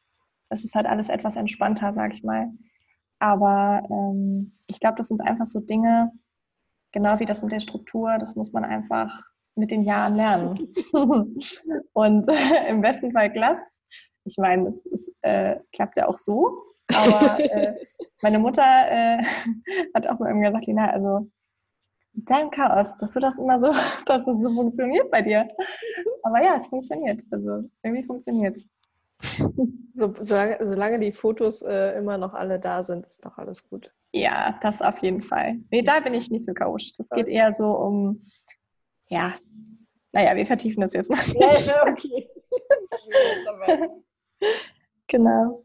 ist es halt alles etwas entspannter, sag ich mal. Aber ähm, ich glaube, das sind einfach so Dinge, genau wie das mit der Struktur, das muss man einfach mit den Jahren lernen. Und äh, im besten Fall klappt Ich meine, es äh, klappt ja auch so, aber äh, meine Mutter äh, hat auch mal irgendwie gesagt, Lina, also deinem Chaos, dass du das immer so, dass es so funktioniert bei dir. Aber ja, es funktioniert. Also irgendwie funktioniert es.
So, solange, solange, die Fotos äh, immer noch alle da sind, ist doch alles gut.
Ja, das auf jeden Fall. Nee, da bin ich nicht so chaotisch. Das geht eher so um, ja, naja, wir vertiefen das jetzt mal. Ja, okay. genau.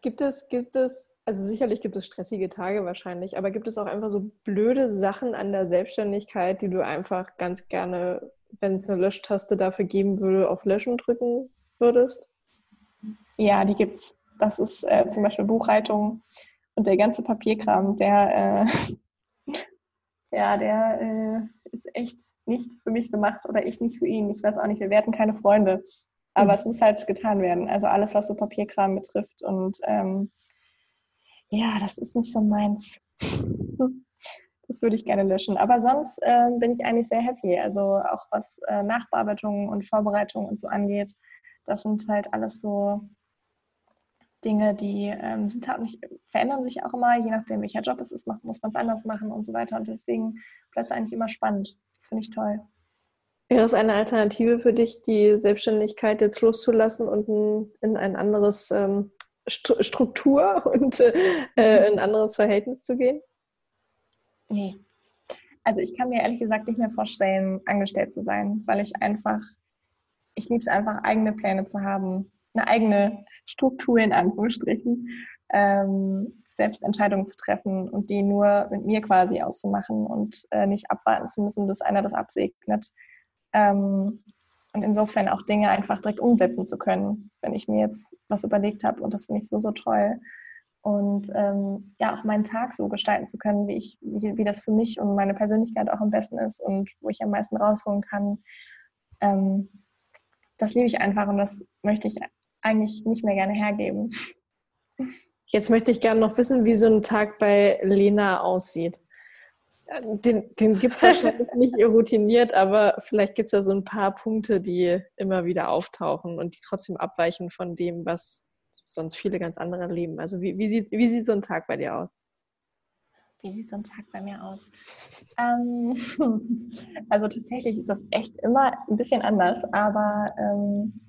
Gibt es, gibt es, also sicherlich gibt es stressige Tage wahrscheinlich, aber gibt es auch einfach so blöde Sachen an der Selbstständigkeit, die du einfach ganz gerne, wenn es eine Löschtaste dafür geben würde, auf Löschen drücken würdest?
Ja, die gibt's. Das ist äh, zum Beispiel Buchhaltung und der ganze Papierkram, der, äh, ja, der ist echt nicht für mich gemacht oder ich nicht für ihn. Ich weiß auch nicht, wir werden keine Freunde. Aber mhm. es muss halt getan werden. Also alles, was so Papierkram betrifft. Und ähm, ja, das ist nicht so meins. Das würde ich gerne löschen. Aber sonst äh, bin ich eigentlich sehr happy. Also auch was äh, Nachbearbeitung und Vorbereitung und so angeht, das sind halt alles so Dinge, die ähm, sind halt nicht, verändern sich auch immer, je nachdem, welcher Job es ist, muss man es anders machen und so weiter. Und deswegen bleibt es eigentlich immer spannend. Das finde ich toll.
Wäre es eine Alternative für dich, die Selbstständigkeit jetzt loszulassen und in, in ein anderes ähm, Struktur und äh, ein anderes Verhältnis zu gehen?
Nee. Also ich kann mir ehrlich gesagt nicht mehr vorstellen, angestellt zu sein, weil ich einfach, ich liebe es einfach, eigene Pläne zu haben, eine eigene Struktur in Anführungsstrichen, ähm, selbst Entscheidungen zu treffen und die nur mit mir quasi auszumachen und äh, nicht abwarten zu müssen, bis einer das absegnet. Ähm, und insofern auch Dinge einfach direkt umsetzen zu können, wenn ich mir jetzt was überlegt habe. Und das finde ich so, so toll. Und ähm, ja, auch meinen Tag so gestalten zu können, wie, ich, wie, wie, das für mich und meine Persönlichkeit auch am besten ist und wo ich am meisten rausholen kann. Ähm, das liebe ich einfach und das möchte ich eigentlich nicht mehr gerne hergeben.
Jetzt möchte ich gerne noch wissen, wie so ein Tag bei Lena aussieht. Den, den gibt es wahrscheinlich nicht routiniert, aber vielleicht gibt es ja so ein paar Punkte, die immer wieder auftauchen und die trotzdem abweichen von dem, was sonst viele ganz andere leben. Also wie, wie, sieht, wie sieht so ein Tag bei dir aus?
Wie sieht so ein Tag bei mir aus? Ähm, also tatsächlich ist das echt immer ein bisschen anders, aber ähm,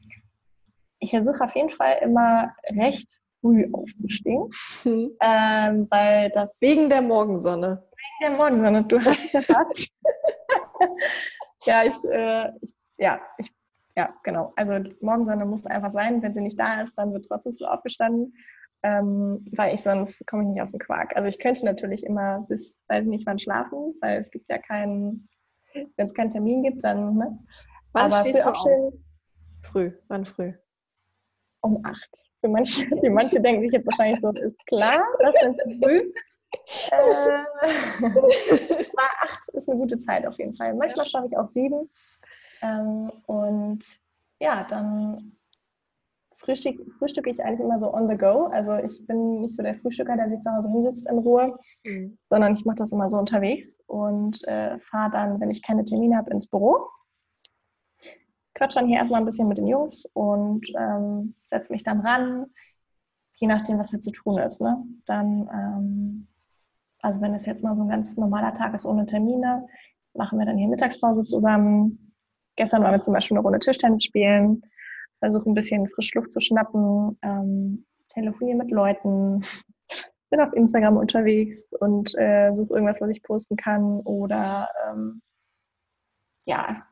ich versuche auf jeden Fall immer recht früh aufzustehen, hm. ähm, weil das
wegen der Morgensonne.
Wegen der Morgensonne, du hast es erfasst. ja, ich, äh, ich, ja, ich, ja, genau. Also Morgensonne muss einfach sein. Wenn sie nicht da ist, dann wird trotzdem früh aufgestanden, ähm, weil ich sonst komme ich nicht aus dem Quark. Also ich könnte natürlich immer bis, weiß ich nicht wann schlafen, weil es gibt ja keinen, wenn es keinen Termin gibt, dann. Ne?
Wann Aber stehst du auf? Früh. Wann früh?
um acht. Für manche, für manche denken sich jetzt wahrscheinlich so, ist klar, das sind zu früh. Äh, acht ist eine gute Zeit auf jeden Fall. Manchmal schaffe ich auch sieben. Ähm, und ja, dann frühstück, frühstücke ich eigentlich immer so on the go. Also ich bin nicht so der Frühstücker, der sich zu Hause hinsetzt in Ruhe, mhm. sondern ich mache das immer so unterwegs und äh, fahre dann, wenn ich keine Termine habe, ins Büro quatsche dann hier erstmal ein bisschen mit den Jungs und ähm, setze mich dann ran, je nachdem, was hier zu tun ist. Ne? Dann, ähm, also wenn es jetzt mal so ein ganz normaler Tag ist ohne Termine, machen wir dann hier Mittagspause zusammen. Gestern waren wir zum Beispiel eine Runde Tischtennis spielen, versuchen ein bisschen Frischluft zu schnappen, ähm, telefonieren mit Leuten, bin auf Instagram unterwegs und äh, suche irgendwas, was ich posten kann oder ähm, ja,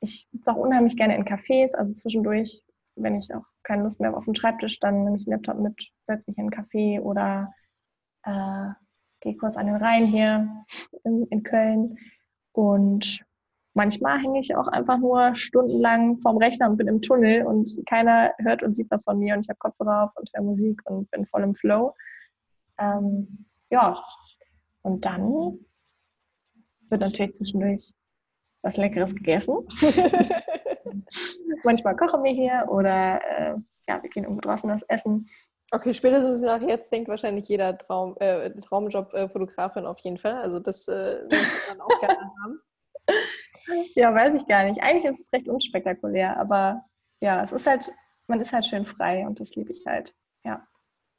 ich sitze auch unheimlich gerne in Cafés, also zwischendurch, wenn ich auch keine Lust mehr habe auf den Schreibtisch, dann nehme ich den Laptop mit, setze mich in einen Café oder äh, gehe kurz an den Rhein hier in, in Köln. Und manchmal hänge ich auch einfach nur stundenlang vorm Rechner und bin im Tunnel und keiner hört und sieht was von mir und ich habe Kopfhörer auf und höre Musik und bin voll im Flow. Ähm, ja, und dann wird natürlich zwischendurch was Leckeres gegessen. Manchmal kochen wir hier oder äh, ja, wir gehen irgendwo draußen was essen.
Okay, spätestens nach jetzt denkt wahrscheinlich jeder Traum, äh, Traumjob-Fotografin äh, auf jeden Fall. Also das äh, ich dann auch gerne haben.
Ja, weiß ich gar nicht. Eigentlich ist es recht unspektakulär, aber ja, es ist halt, man ist halt schön frei und das liebe ich halt. Ja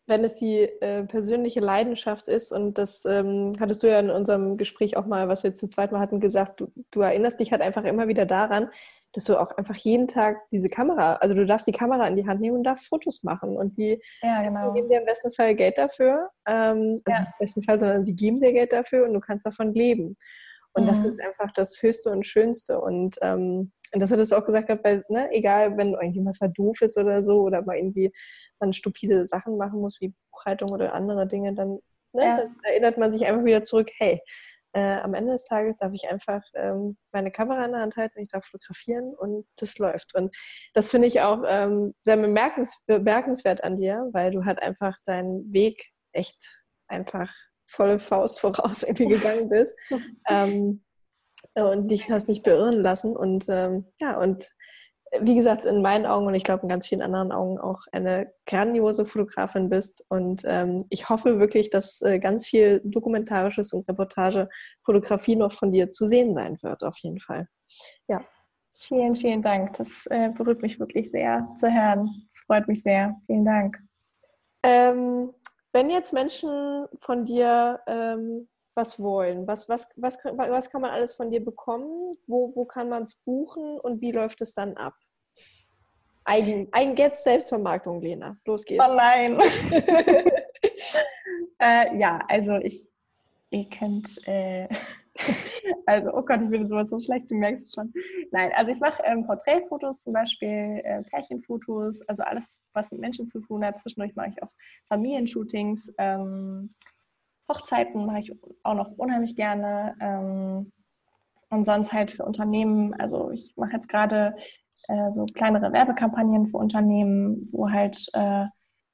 wenn es die äh, persönliche Leidenschaft ist, und das ähm, hattest du ja in unserem Gespräch auch mal, was wir zu zweit mal hatten, gesagt, du, du, erinnerst dich halt einfach immer wieder daran, dass du auch einfach jeden Tag diese Kamera, also du darfst die Kamera in die Hand nehmen und darfst Fotos machen und die ja, genau. geben dir im besten Fall Geld dafür, ähm, also ja. nicht im besten Fall, sondern sie geben dir Geld dafür und du kannst davon leben. Und mhm. das ist einfach das Höchste und Schönste. Und, ähm, und das hat es auch gesagt, weil, ne, egal, wenn irgendjemand was doof ist oder so, oder mal irgendwie man stupide Sachen machen muss, wie Buchhaltung oder andere Dinge, dann, ne, ja. dann erinnert man sich einfach wieder zurück, hey, äh, am Ende des Tages darf ich einfach ähm, meine Kamera in der Hand halten, ich darf fotografieren und das läuft. Und das finde ich auch ähm, sehr bemerkens bemerkenswert an dir, weil du halt einfach deinen Weg echt einfach volle Faust voraus irgendwie gegangen bist. ähm, und dich hast nicht beirren lassen. Und ähm, ja, und wie gesagt, in meinen Augen und ich glaube in ganz vielen anderen Augen auch eine grandiose Fotografin bist. Und ähm, ich hoffe wirklich, dass äh, ganz viel dokumentarisches und Reportage-Fotografie noch von dir zu sehen sein wird, auf jeden Fall. Ja.
Vielen, vielen Dank. Das äh, berührt mich wirklich sehr zu hören. Das freut mich sehr. Vielen Dank.
Ähm, wenn jetzt Menschen von dir ähm, was wollen, was, was, was, was kann man alles von dir bekommen? Wo, wo kann man es buchen und wie läuft es dann ab? Eigen, Eigen jetzt Selbstvermarktung, Lena. Los geht's.
Oh nein. äh, ja, also ich, ihr könnt, äh, also, oh Gott, ich bin sowas so schlecht, du merkst es schon. Nein, also ich mache ähm, Porträtfotos zum Beispiel, äh, Pärchenfotos, also alles, was mit Menschen zu tun hat. Zwischendurch mache ich auch Familienshootings. Ähm, Hochzeiten mache ich auch noch unheimlich gerne. Ähm, und sonst halt für Unternehmen, also ich mache jetzt gerade äh, so kleinere Werbekampagnen für Unternehmen, wo halt äh,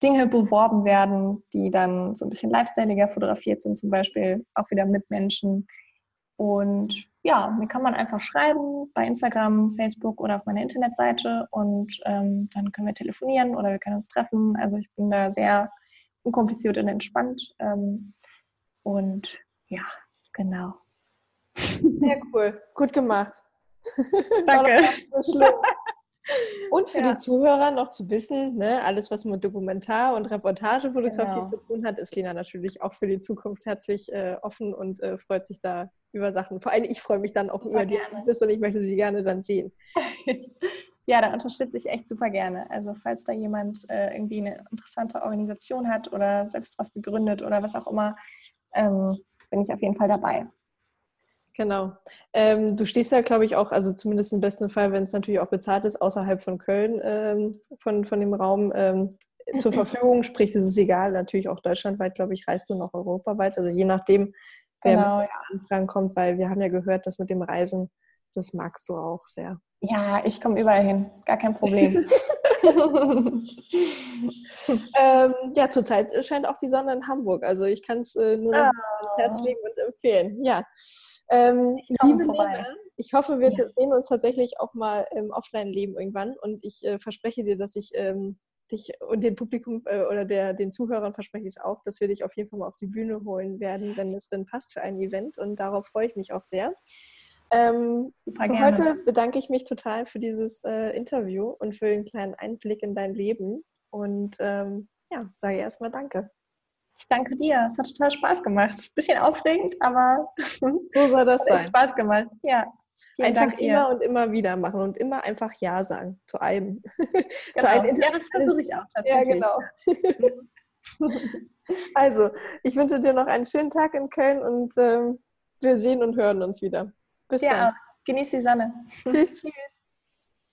Dinge beworben werden, die dann so ein bisschen lifestyleiger fotografiert sind, zum Beispiel auch wieder mit Menschen. Und ja, mir kann man einfach schreiben bei Instagram, Facebook oder auf meiner Internetseite und ähm, dann können wir telefonieren oder wir können uns treffen. Also ich bin da sehr unkompliziert und entspannt. Ähm, und ja, genau.
Sehr cool. Gut gemacht.
Danke.
So und für ja. die Zuhörer noch zu wissen, ne, alles, was mit Dokumentar- und Reportagefotografie genau. zu tun hat, ist Lena natürlich auch für die Zukunft herzlich äh, offen und äh, freut sich da über Sachen. Vor allem ich freue mich dann auch super über die Anbis und ich möchte sie gerne dann sehen.
ja, da unterstütze ich echt super gerne. Also falls da jemand äh, irgendwie eine interessante Organisation hat oder selbst was gegründet oder was auch immer, ähm, bin ich auf jeden Fall dabei.
Genau. Ähm, du stehst ja, glaube ich, auch, also zumindest im besten Fall, wenn es natürlich auch bezahlt ist, außerhalb von Köln, ähm, von, von dem Raum ähm, zur Verfügung. Sprich, es ist egal, natürlich auch deutschlandweit, glaube ich, reist du noch europaweit. Also je nachdem, wer genau, ja. Anfragen kommt, weil wir haben ja gehört, dass mit dem Reisen, das magst du auch sehr.
Ja, ich komme überall hin, gar kein Problem.
ähm, ja, zurzeit scheint auch die Sonne in Hamburg. Also ich kann es äh, nur ah. ans Herz legen und empfehlen. Ja. Ähm, liebe Lena, ich hoffe, wir ja. sehen uns tatsächlich auch mal im Offline-Leben irgendwann und ich äh, verspreche dir, dass ich ähm, dich und dem Publikum äh, oder der, den Zuhörern verspreche ich es auch, dass wir dich auf jeden Fall mal auf die Bühne holen werden, wenn es denn passt für ein Event und darauf freue ich mich auch sehr. Ähm, für heute bedanke ich mich total für dieses äh, Interview und für den kleinen Einblick in dein Leben und ähm, ja, sage erstmal Danke.
Ich danke dir. Es hat total Spaß gemacht. Bisschen aufregend, aber
so soll das sein.
Spaß gemacht. Ja.
Vielen einfach Dank immer und immer wieder machen und immer einfach Ja sagen zu allem.
Genau. zu einem ja, das versuche ich auch
tatsächlich. Ja, genau. also, ich wünsche dir noch einen schönen Tag in Köln und ähm, wir sehen und hören uns wieder.
Bis ja, dann. Genieß die Sonne.
Tschüss. Tschüss.